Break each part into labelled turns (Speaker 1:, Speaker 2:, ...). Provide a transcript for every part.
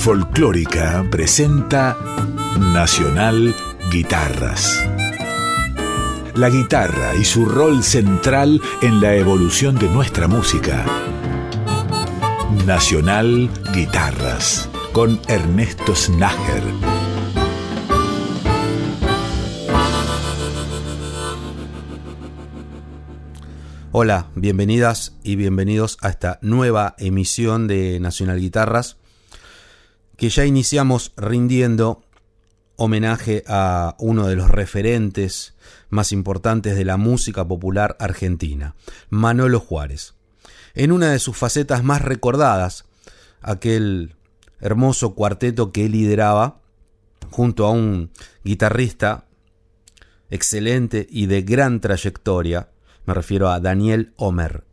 Speaker 1: Folclórica presenta Nacional Guitarras. La guitarra y su rol central en la evolución de nuestra música. Nacional Guitarras con Ernesto Snager.
Speaker 2: Hola, bienvenidas y bienvenidos a esta nueva emisión de Nacional Guitarras que ya iniciamos rindiendo homenaje a uno de los referentes más importantes de la música popular argentina, Manolo Juárez. En una de sus facetas más recordadas, aquel hermoso cuarteto que lideraba junto a un guitarrista excelente y de gran trayectoria, me refiero a Daniel Homer.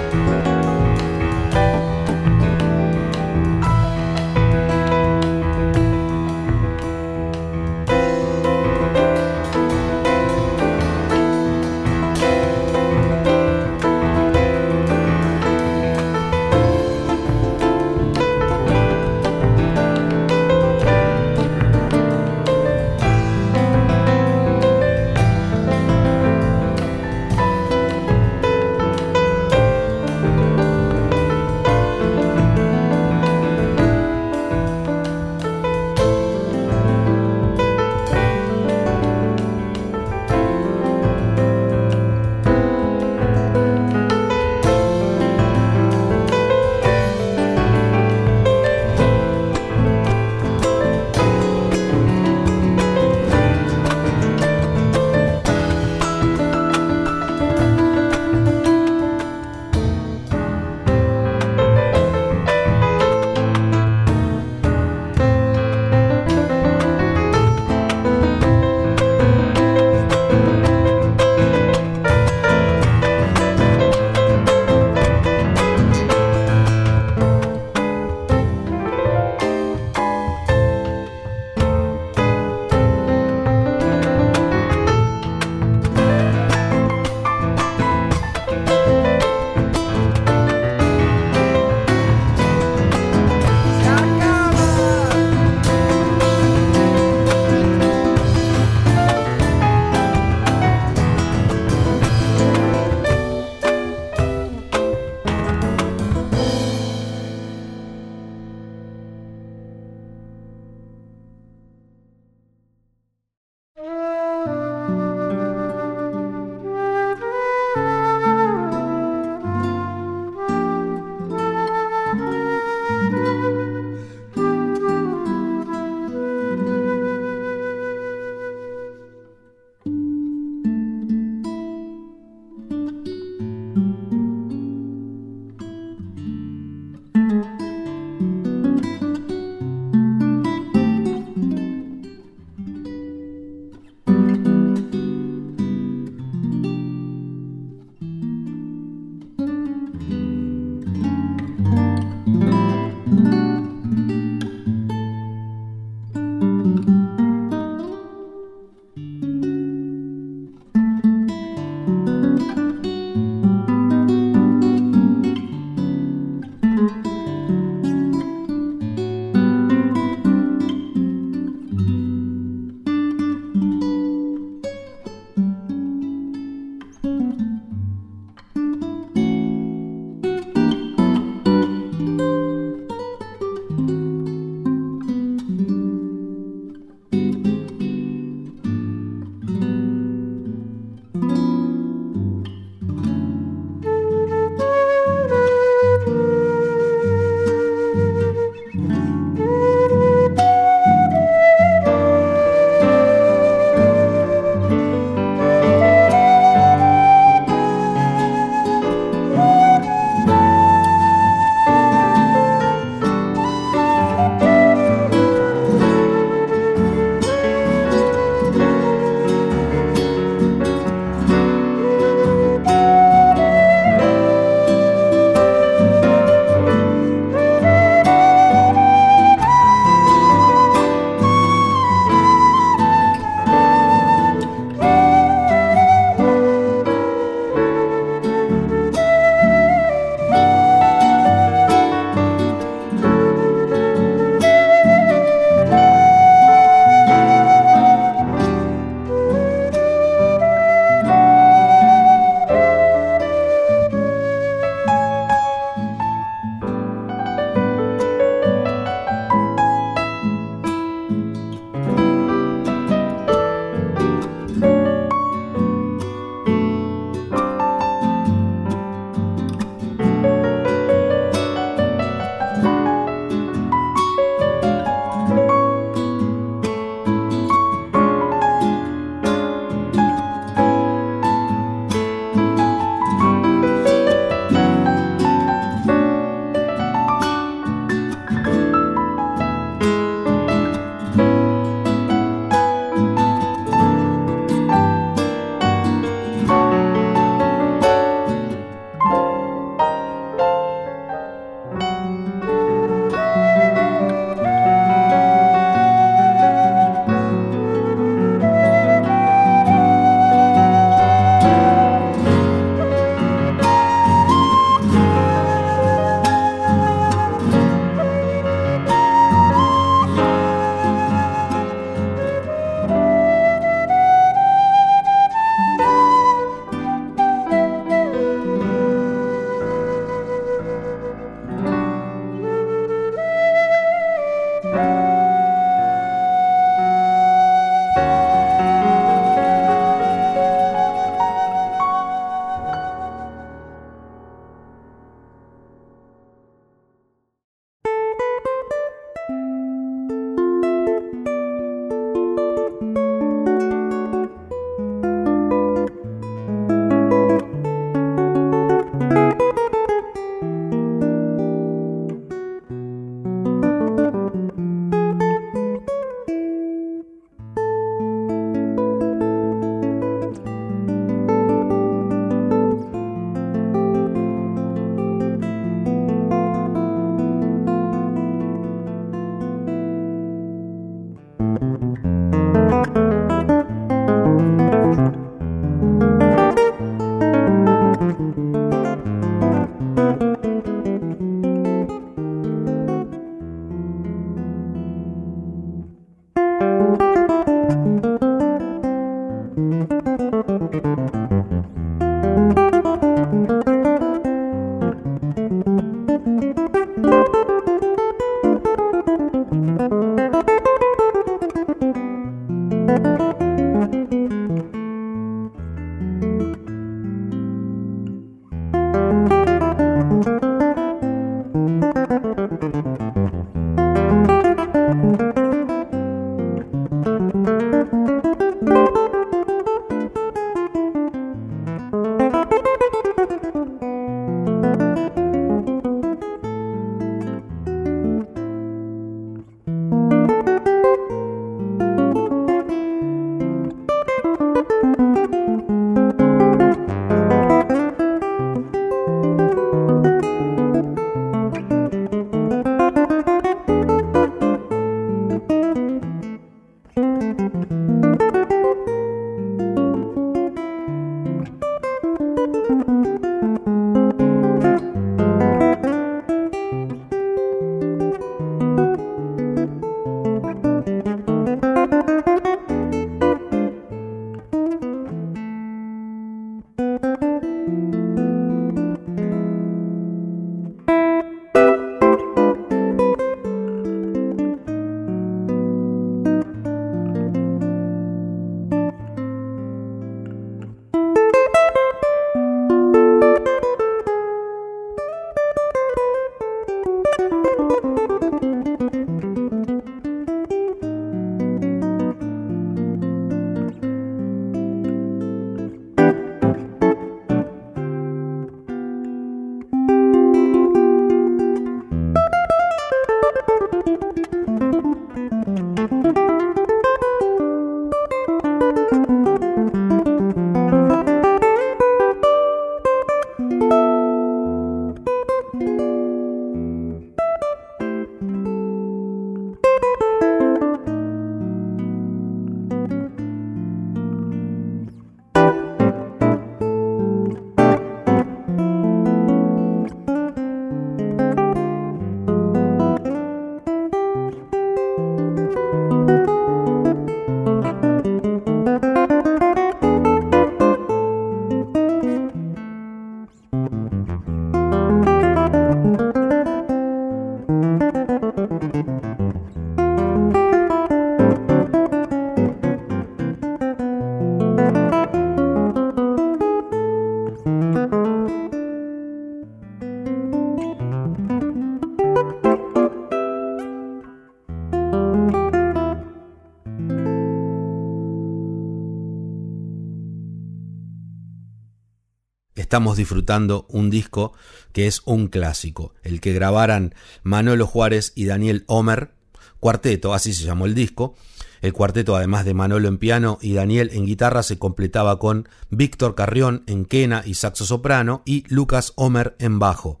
Speaker 2: Estamos disfrutando un disco que es un clásico, el que grabaran Manolo Juárez y Daniel Homer, cuarteto, así se llamó el disco. El cuarteto, además de Manolo en piano y Daniel en guitarra, se completaba con Víctor Carrión en quena y saxo soprano y Lucas Homer en bajo.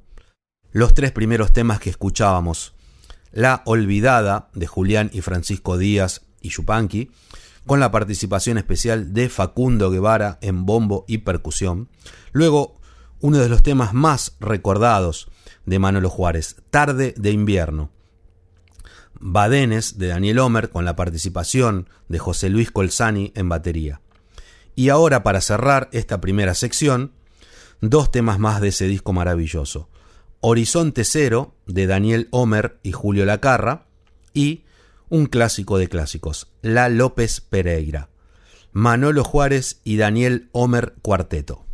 Speaker 2: Los tres primeros temas que escuchábamos, La Olvidada de Julián y Francisco Díaz y Yupanqui, con la participación especial de Facundo Guevara en bombo y percusión. Luego, uno de los temas más recordados de Manolo Juárez, Tarde de invierno. Badenes de Daniel Homer con la participación de José Luis Colzani en batería. Y ahora para cerrar esta primera sección, dos temas más de ese disco maravilloso. Horizonte Cero de Daniel Homer y Julio Lacarra y un clásico de clásicos, La López Pereira, Manolo Juárez y Daniel Homer Cuarteto.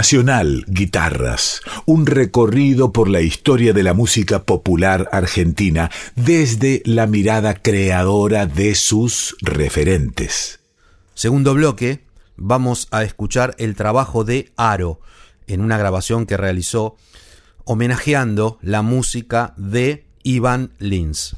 Speaker 1: Nacional Guitarras, un recorrido por la historia de la música popular argentina desde la mirada creadora de sus referentes.
Speaker 2: Segundo bloque, vamos a escuchar el trabajo de Aro en una grabación que realizó homenajeando la música de Ivan Lins.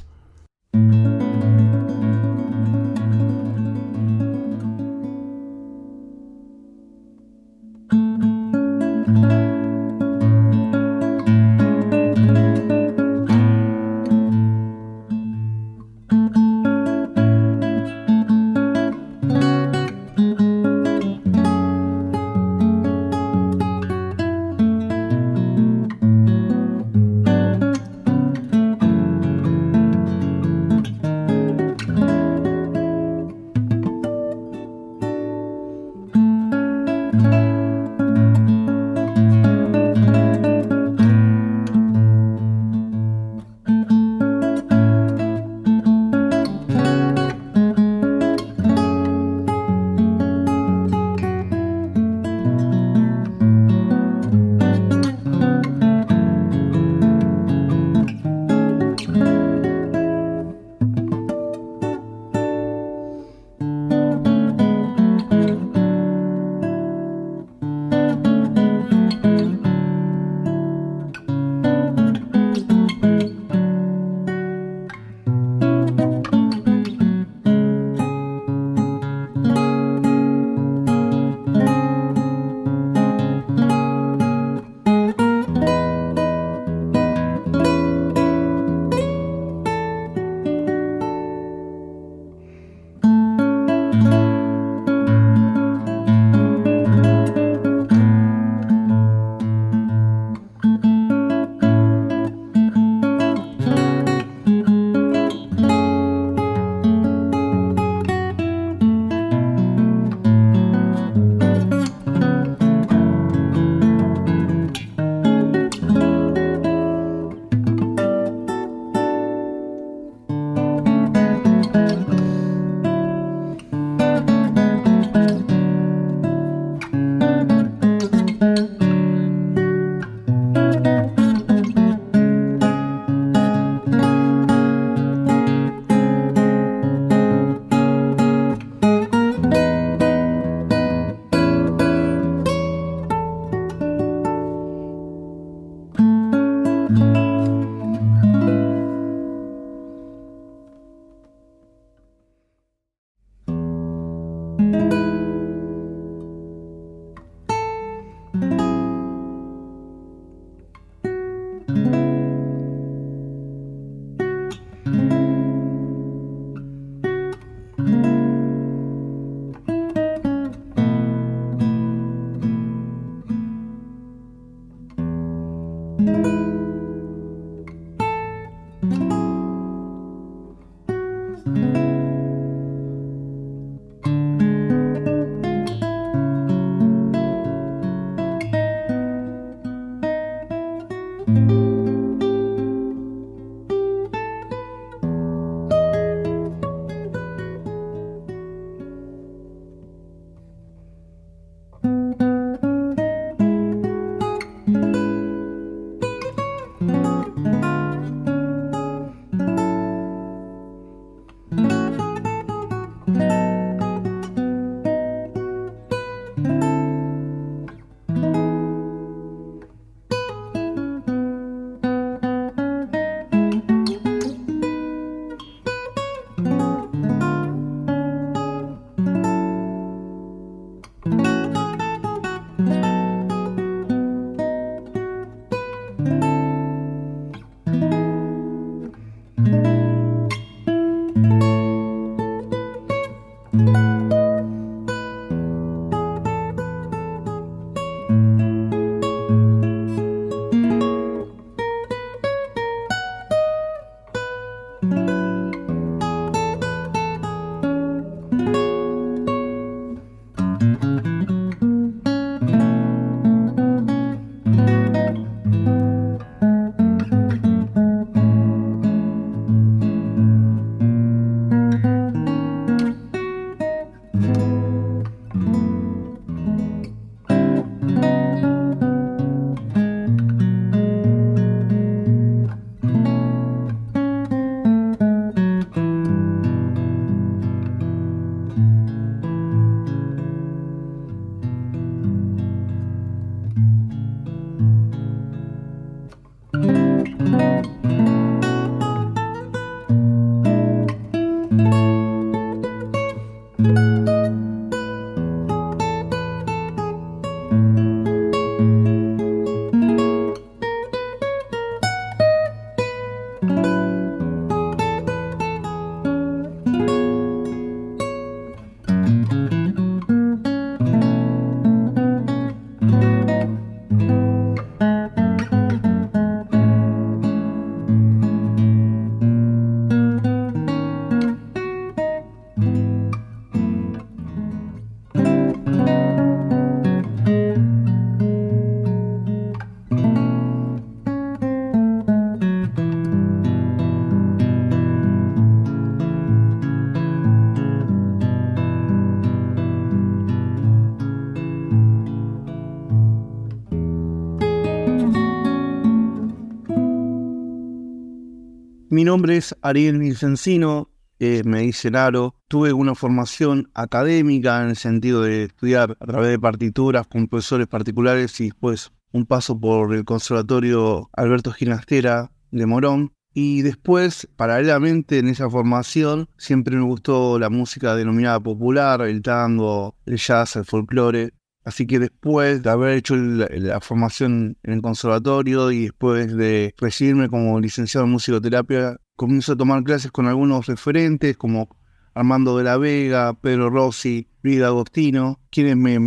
Speaker 3: Mi nombre es Ariel Vicencino, eh, me dicen Aro. Tuve una formación académica en el sentido de estudiar a través de partituras con profesores particulares y después un paso por el Conservatorio Alberto Ginastera de Morón. Y después, paralelamente en esa formación, siempre me gustó la música denominada popular, el tango, el jazz, el folclore. Así que después de haber hecho la formación en el conservatorio y después de recibirme como licenciado en musicoterapia, comienzo a tomar clases con algunos referentes como Armando de la Vega, Pedro Rossi, Luis Agostino, quienes me,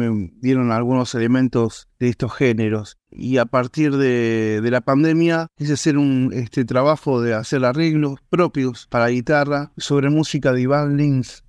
Speaker 3: dieron algunos elementos de estos géneros. Y a partir de, la pandemia quise hacer un este, trabajo de hacer arreglos propios para guitarra sobre música de Iván Lins,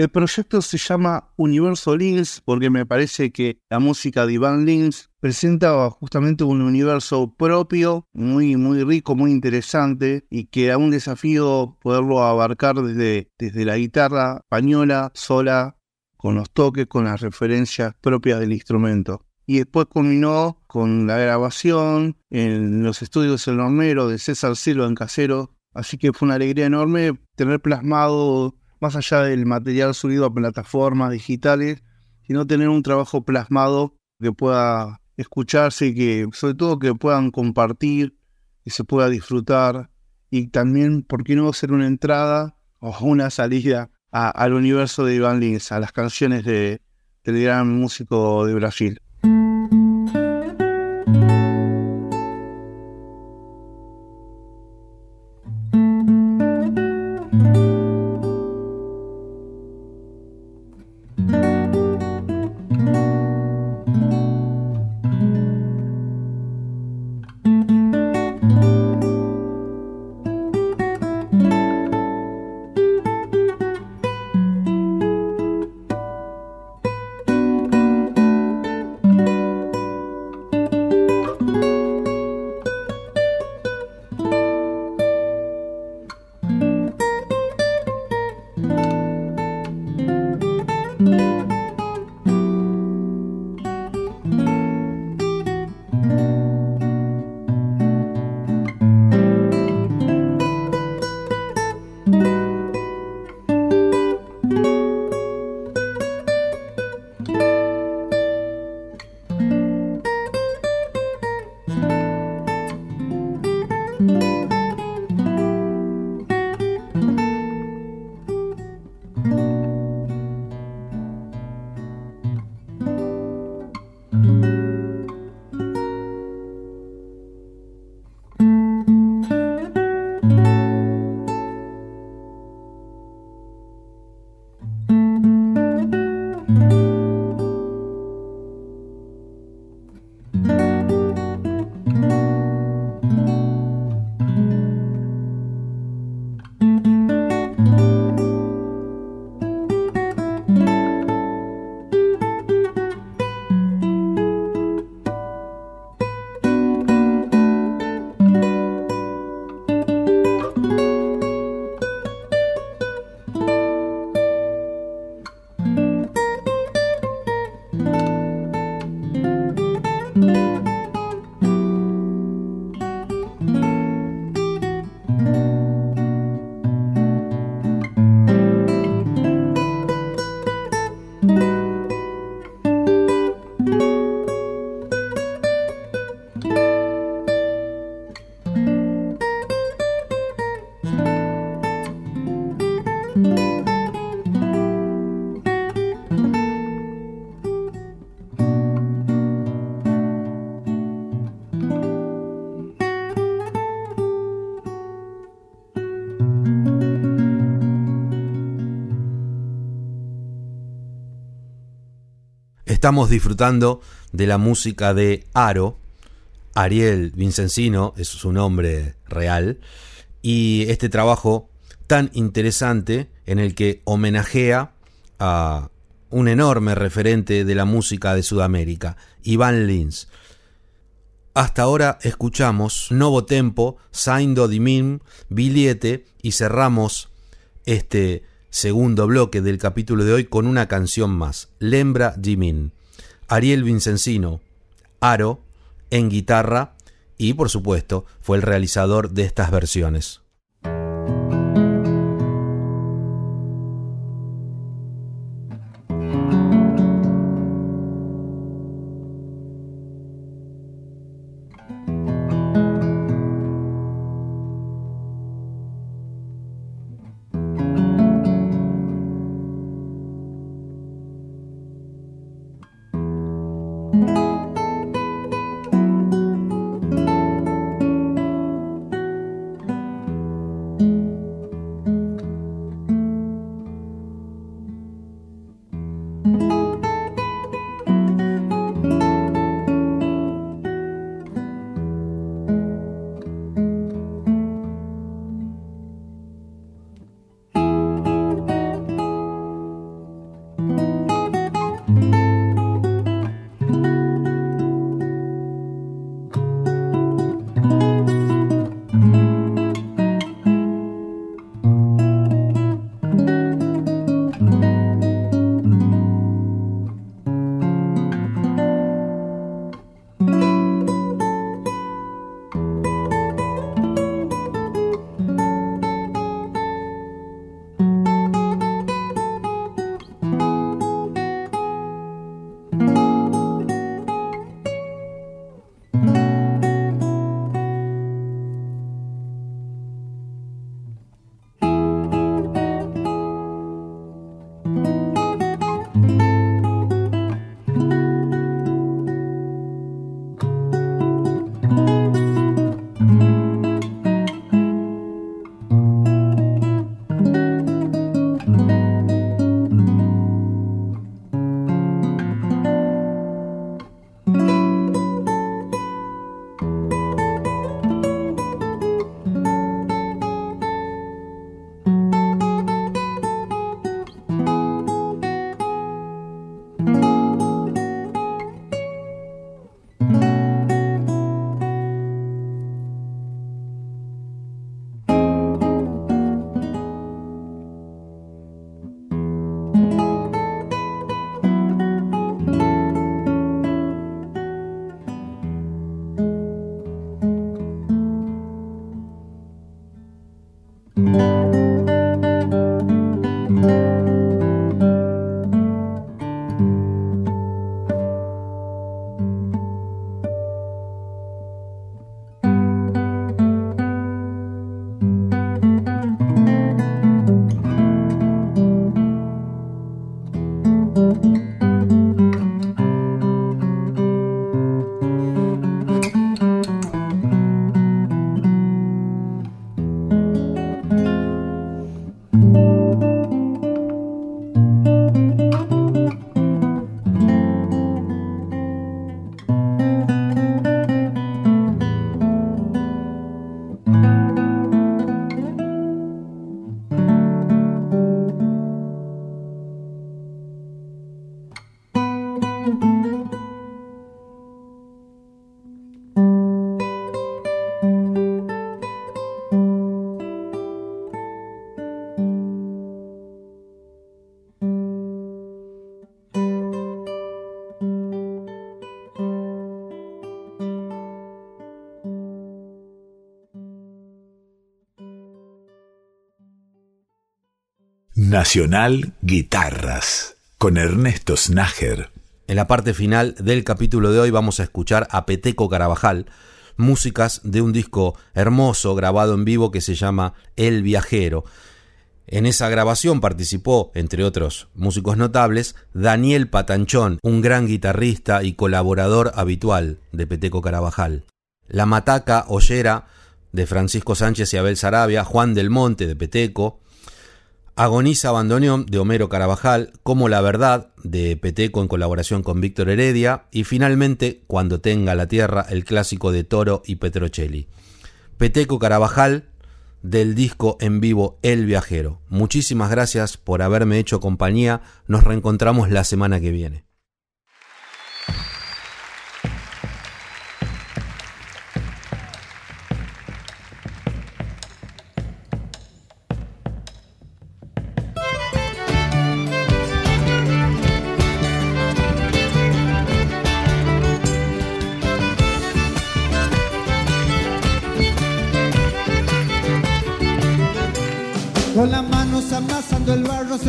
Speaker 3: el proyecto se llama Universo Lins porque me parece que la música de Iván Lins presenta justamente un universo propio, muy, muy rico, muy interesante y que era un desafío poderlo abarcar desde, desde la guitarra española sola, con los toques, con las referencias propias del instrumento. Y después culminó con la grabación en los estudios El Hornero de César Silva en Casero. Así que fue una alegría enorme tener plasmado más allá del material subido a plataformas digitales, sino tener un trabajo plasmado que pueda escucharse y que sobre todo que puedan compartir y se pueda disfrutar y también, ¿por qué no hacer una entrada o una salida al universo de Iván Lins, a las canciones de, del gran músico de Brasil?
Speaker 2: Estamos disfrutando de la música de Aro. Ariel Vincencino es su nombre real. Y este trabajo tan interesante en el que homenajea a un enorme referente de la música de Sudamérica, Iván Lins. Hasta ahora escuchamos Novo Tempo, Saindo di Mim, Biliete y cerramos este segundo bloque del capítulo de hoy con una canción más, Lembra Jimin, Ariel Vincencino, Aro, en guitarra y por supuesto fue el realizador de estas versiones.
Speaker 1: Nacional Guitarras con Ernesto Snager.
Speaker 2: En la parte final del capítulo de hoy vamos a escuchar a Peteco Carabajal, músicas de un disco hermoso grabado en vivo que se llama El Viajero. En esa grabación participó, entre otros músicos notables, Daniel Patanchón, un gran guitarrista y colaborador habitual de Peteco Carabajal. La Mataca Ollera de Francisco Sánchez y Abel Sarabia, Juan del Monte de Peteco, Agoniza Bandoneón de Homero Carabajal, Como la Verdad de Peteco en colaboración con Víctor Heredia y finalmente Cuando tenga la tierra, el clásico de Toro y Petrocelli. Peteco Carabajal del disco en vivo El Viajero. Muchísimas gracias por haberme hecho compañía. Nos reencontramos la semana que viene.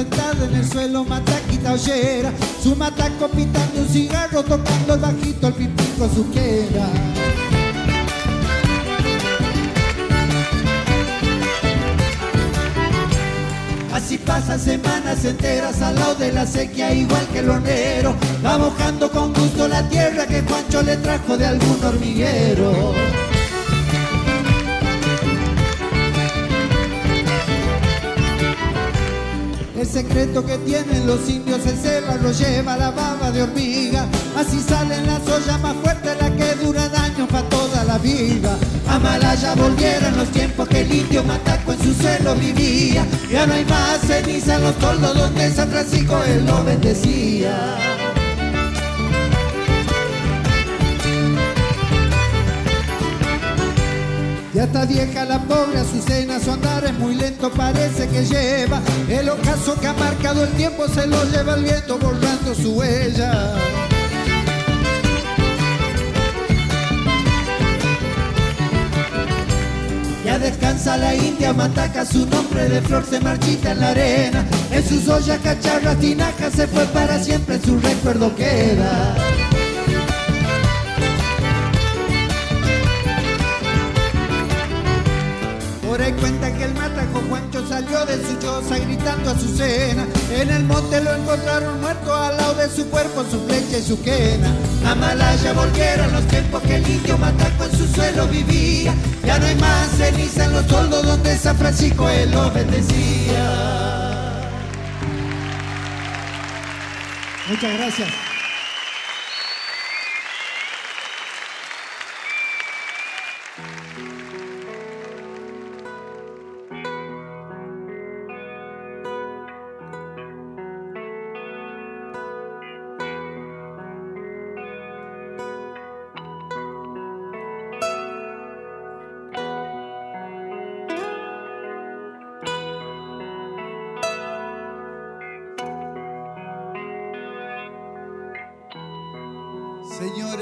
Speaker 4: Sentado en el suelo, mataquita ollera. Su mataco pitando un cigarro, tocando el bajito al pipico su queda. Así pasan semanas enteras al lado de la sequía, igual que el hornero. Va mojando con gusto la tierra que Juancho le trajo de algún hormiguero. Secreto que tienen los indios el ceba lo lleva la baba de hormiga. Así salen las ollas más fuertes, la que dura daño para toda la vida. A Malaya volvieron los tiempos que el indio Mataco en su suelo vivía. Ya no hay más ceniza en los toldos donde San Francisco él lo bendecía. Ya está vieja la pobre Azucena, su andar es muy lento, parece que lleva. El ocaso que ha marcado el tiempo se lo lleva el viento borrando su huella. Ya descansa la india, mataca su nombre de flor se marchita en la arena. En sus ollas, cacharras, tinajas se fue para siempre, su recuerdo queda. Por ahí cuenta que el mataco Juancho salió de su choza gritando a su cena. En el monte lo encontraron muerto al lado de su cuerpo, su flecha y su quena. A Malaya volvieron los tiempos que el indio mataco en su suelo vivía. Ya no hay más ceniza en los toldos donde San Francisco él lo bendecía. Muchas gracias.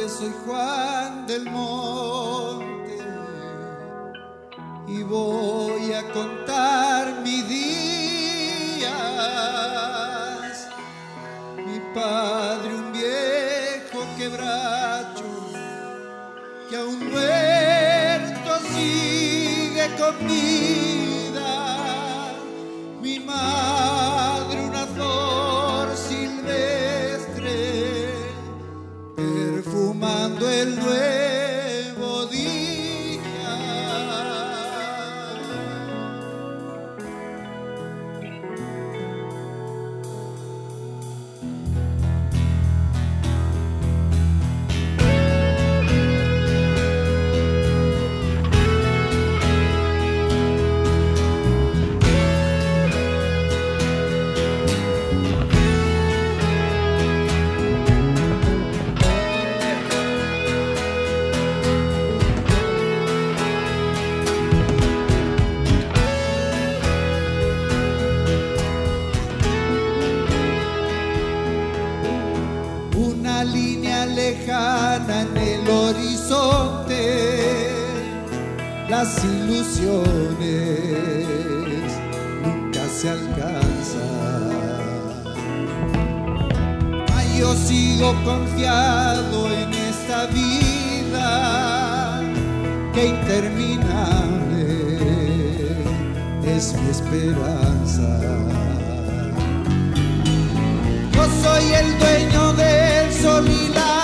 Speaker 4: Soy Juan del Monte y voy a contar mis días. Mi padre, un viejo quebracho, que aún muerto sigue con nunca se alcanzan. Ay, yo sigo confiado en esta vida que interminable es mi esperanza. Yo soy el dueño del sol y la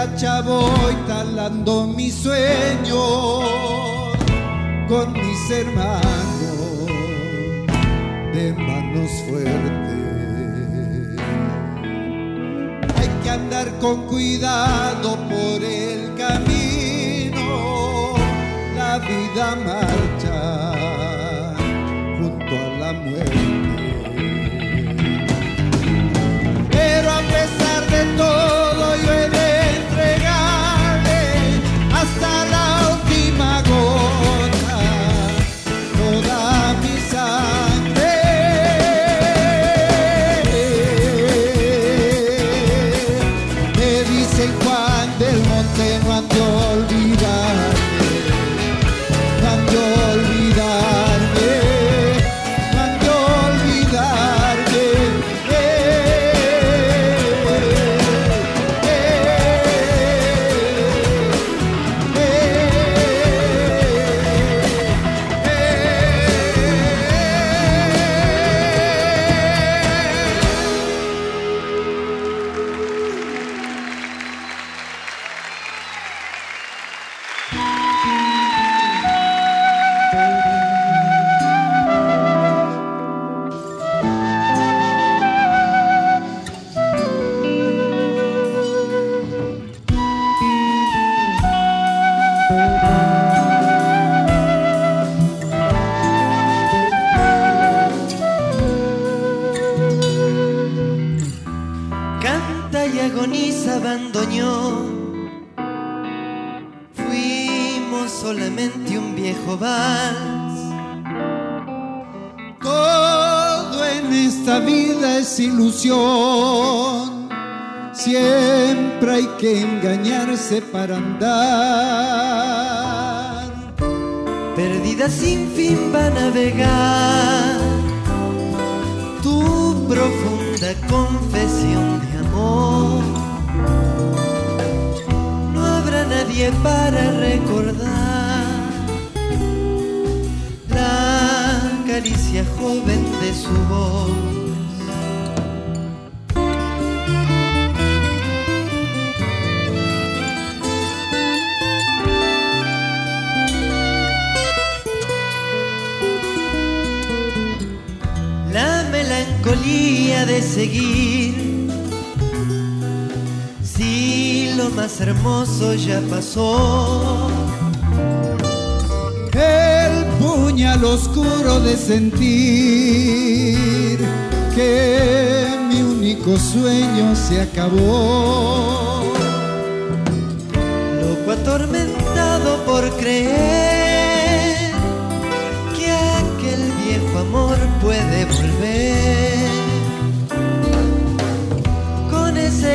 Speaker 4: hacha voy talando mis sueños con mis hermanos de manos fuertes. Hay que andar con cuidado por el camino, la vida marcha para
Speaker 5: de seguir. Si lo más hermoso ya pasó.
Speaker 4: El puñal oscuro de sentir que mi único sueño se acabó.
Speaker 5: Loco atormentado por creer que aquel viejo amor puede volver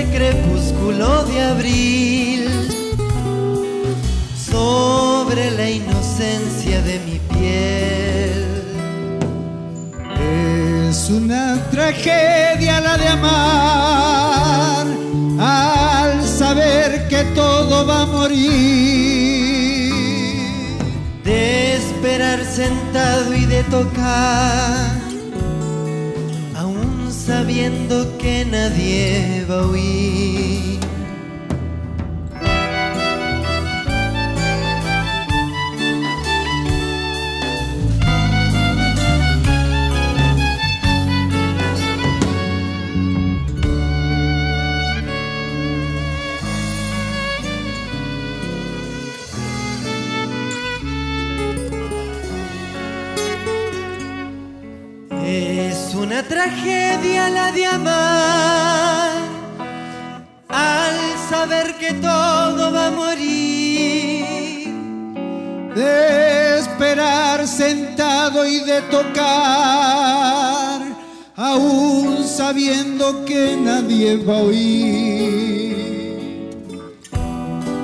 Speaker 5: crepúsculo de abril sobre la inocencia de mi piel.
Speaker 4: Es una tragedia la de amar al saber que todo va a morir.
Speaker 5: De esperar sentado y de tocar que nadie va a huir. Una tragedia de amar, al saber que todo va a morir.
Speaker 4: De esperar sentado y de tocar, aún sabiendo que nadie va a oír.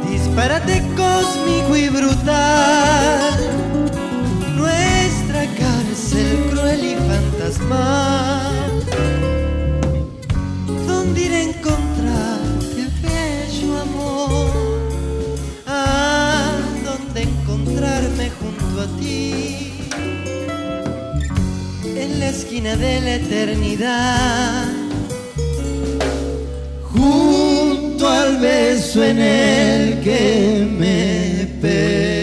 Speaker 5: Disparate cósmico y brutal, nuestra cárcel cruel y fantasmal. Esquina de la eternidad.
Speaker 4: junto al beso en el que me perdí.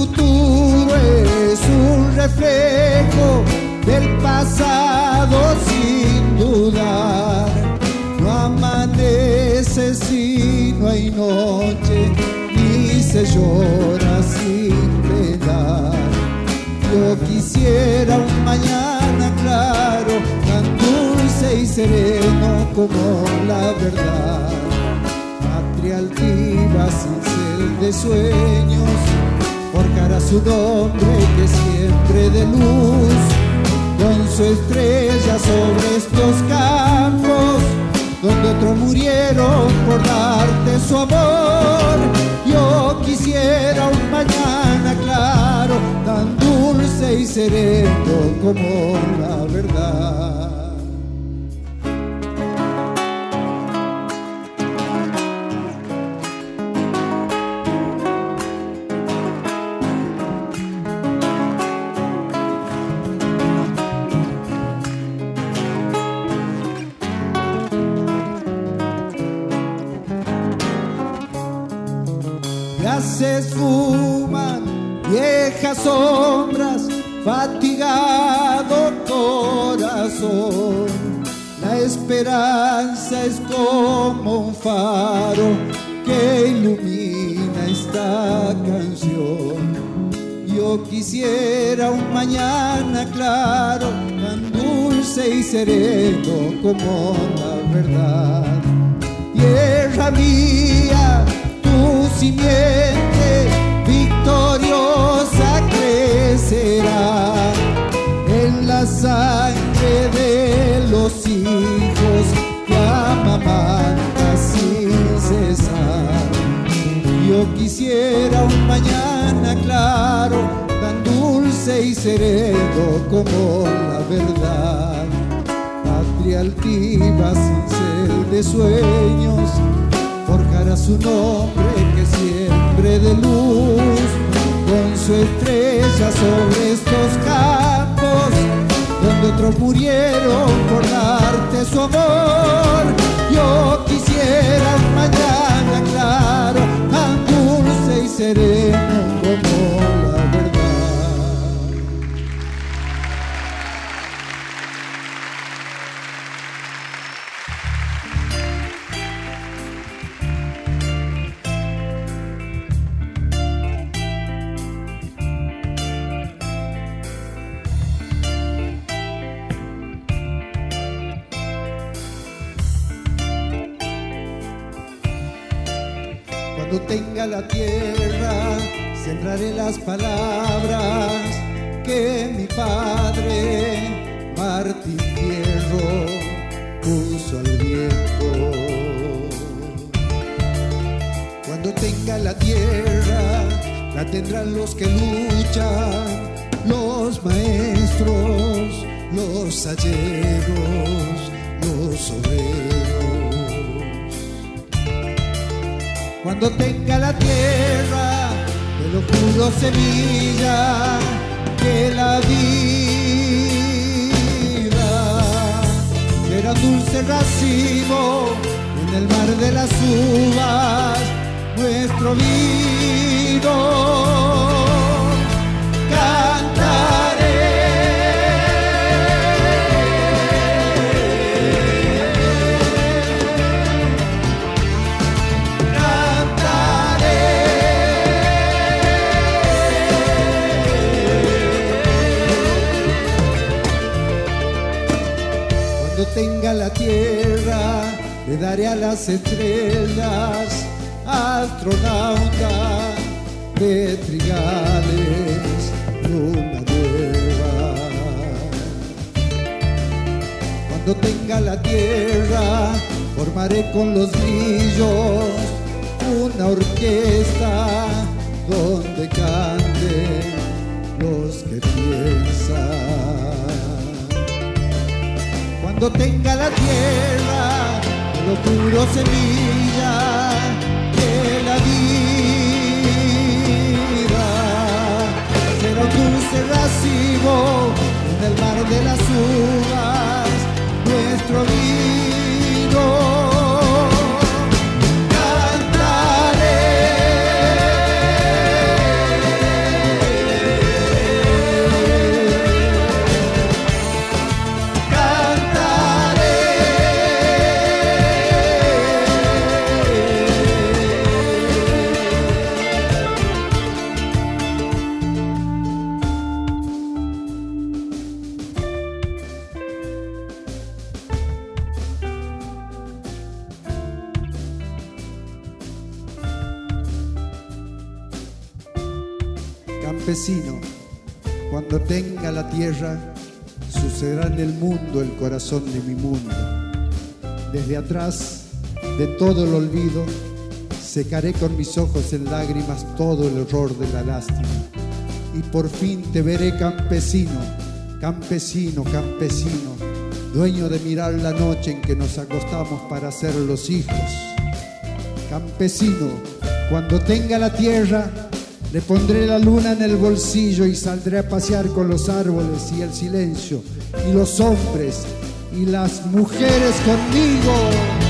Speaker 4: Futuro es un reflejo del pasado sin dudar. No amanece si no hay noche, ni se llora sin pedar. Yo quisiera un mañana claro, tan dulce y sereno como la verdad. Patria altiva sin ser de sueños forjará su nombre que siempre de luz, con su estrella sobre estos campos, donde otros murieron por darte su amor. Yo quisiera un mañana claro, tan dulce y sereno como la verdad. Sombras, fatigado corazón. La esperanza es como un faro que ilumina esta canción. Yo quisiera un mañana claro, tan dulce y sereno como la verdad. Tierra mía, tu simiente victoriosa crecerá en la sangre de los hijos que amamanta sin cesar. Yo quisiera un mañana claro, tan dulce y sereno como la verdad. Patria altiva sin de sueños, forjará su nombre que siempre de luz, su estrella sobre estos campos, donde otros murieron por darte su amor. Yo quisiera un mañana claro, tan dulce y sereno como la verdad. Palabras que mi padre, Martín Fierro, puso al viento. Cuando tenga la tierra, la tendrán los que luchan, los maestros, los alleros, los obreros. Cuando tenga la tierra, puro semilla que la vida será dulce racimo en el mar de las uvas, nuestro vino. A las estrellas, astronauta de trigales, luna nueva. Cuando tenga la tierra, formaré con los grillos una orquesta donde canten los que piensan cuando tenga la tierra, lo puro semilla de la vida. Será un dulce racimo en el mar de las uvas, nuestro vino. Cuando tenga la tierra, sucederá en el mundo el corazón de mi mundo. Desde atrás de todo el olvido, secaré con mis ojos en lágrimas todo el horror de la lástima. Y por fin te veré campesino, campesino, campesino, dueño de mirar la noche en que nos acostamos para ser los hijos. Campesino, cuando tenga la tierra, le pondré la luna en el bolsillo y saldré a pasear con los árboles y el silencio y los hombres y las mujeres conmigo.